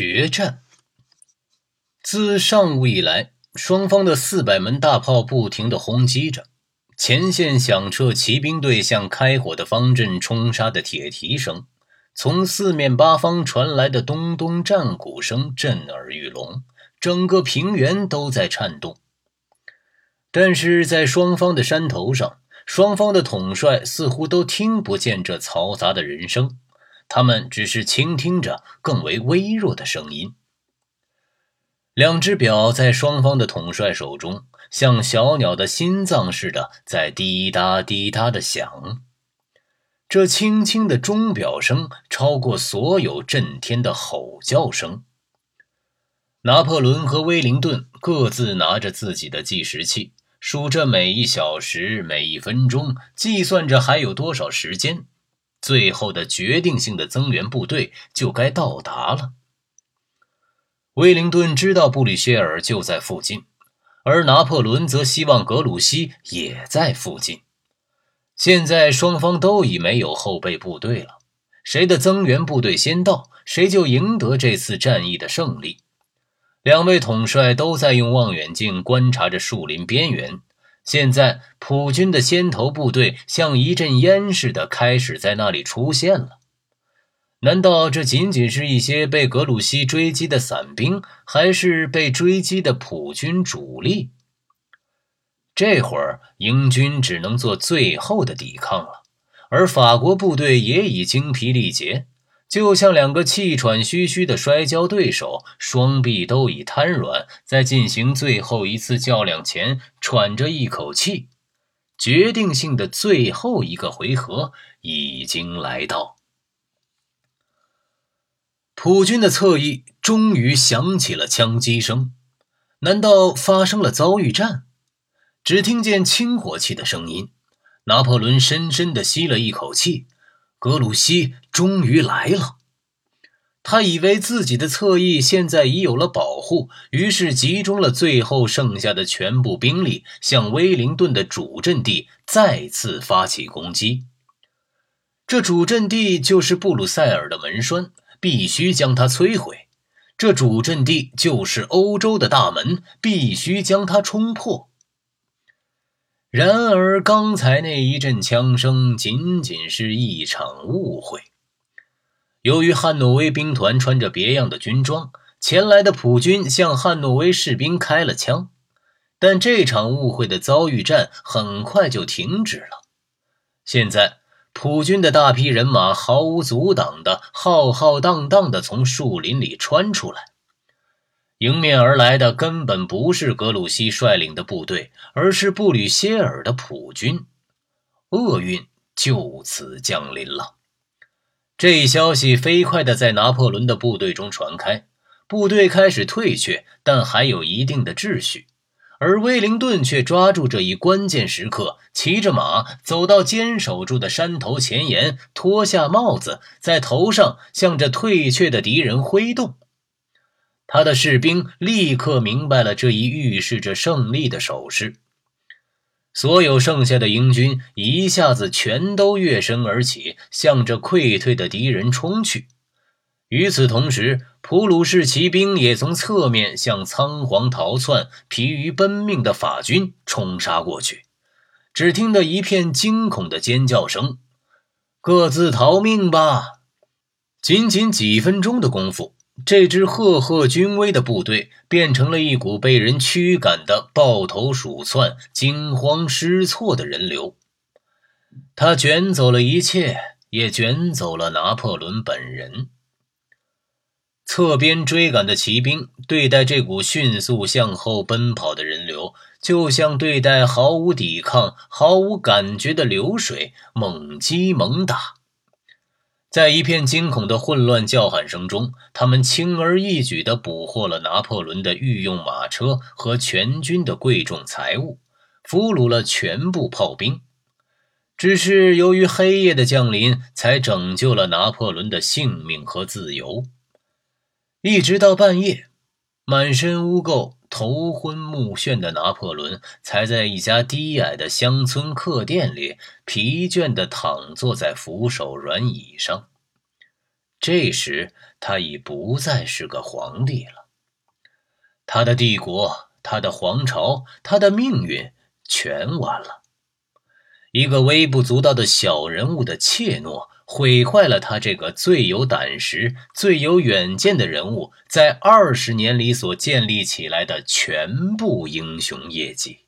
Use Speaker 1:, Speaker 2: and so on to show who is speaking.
Speaker 1: 决战。自上午以来，双方的四百门大炮不停的轰击着，前线响彻骑兵队向开火的方阵冲杀的铁蹄声，从四面八方传来的咚咚战鼓声震耳欲聋，整个平原都在颤动。但是在双方的山头上，双方的统帅似乎都听不见这嘈杂的人声。他们只是倾听着更为微弱的声音。两只表在双方的统帅手中，像小鸟的心脏似的，在滴答滴答的响。这轻轻的钟表声超过所有震天的吼叫声。拿破仑和威灵顿各自拿着自己的计时器，数着每一小时、每一分钟，计算着还有多少时间。最后的决定性的增援部队就该到达了。威灵顿知道布里歇尔就在附近，而拿破仑则希望格鲁希也在附近。现在双方都已没有后备部队了，谁的增援部队先到，谁就赢得这次战役的胜利。两位统帅都在用望远镜观察着树林边缘。现在，普军的先头部队像一阵烟似的开始在那里出现了。难道这仅仅是一些被格鲁希追击的散兵，还是被追击的普军主力？这会儿，英军只能做最后的抵抗了，而法国部队也已精疲力竭。就像两个气喘吁吁的摔跤对手，双臂都已瘫软，在进行最后一次较量前喘着一口气。决定性的最后一个回合已经来到，普军的侧翼终于响起了枪击声。难道发生了遭遇战？只听见轻火器的声音。拿破仑深深地吸了一口气。格鲁希终于来了，他以为自己的侧翼现在已有了保护，于是集中了最后剩下的全部兵力，向威灵顿的主阵地再次发起攻击。这主阵地就是布鲁塞尔的门栓，必须将它摧毁；这主阵地就是欧洲的大门，必须将它冲破。然而，刚才那一阵枪声仅仅是一场误会。由于汉诺威兵团穿着别样的军装前来的普军向汉诺威士兵开了枪，但这场误会的遭遇战很快就停止了。现在，普军的大批人马毫无阻挡的浩浩荡荡的从树林里穿出来。迎面而来的根本不是格鲁希率领的部队，而是布吕歇尔的普军。厄运就此降临了。这一消息飞快地在拿破仑的部队中传开，部队开始退却，但还有一定的秩序。而威灵顿却抓住这一关键时刻，骑着马走到坚守住的山头前沿，脱下帽子，在头上向着退却的敌人挥动。他的士兵立刻明白了这一预示着胜利的手势，所有剩下的英军一下子全都跃身而起，向着溃退的敌人冲去。与此同时，普鲁士骑兵也从侧面向仓皇逃窜、疲于奔命的法军冲杀过去。只听得一片惊恐的尖叫声：“各自逃命吧！”仅仅几分钟的功夫。这支赫赫军威的部队变成了一股被人驱赶的抱头鼠窜、惊慌失措的人流。他卷走了一切，也卷走了拿破仑本人。侧边追赶的骑兵对待这股迅速向后奔跑的人流，就像对待毫无抵抗、毫无感觉的流水，猛击猛打。在一片惊恐的混乱叫喊声中，他们轻而易举地捕获了拿破仑的御用马车和全军的贵重财物，俘虏了全部炮兵。只是由于黑夜的降临，才拯救了拿破仑的性命和自由。一直到半夜，满身污垢、头昏目眩的拿破仑，才在一家低矮的乡村客店里疲倦地躺坐在扶手软椅上。这时他已不再是个皇帝了，他的帝国、他的皇朝、他的命运全完了。一个微不足道的小人物的怯懦，毁坏了他这个最有胆识、最有远见的人物在二十年里所建立起来的全部英雄业绩。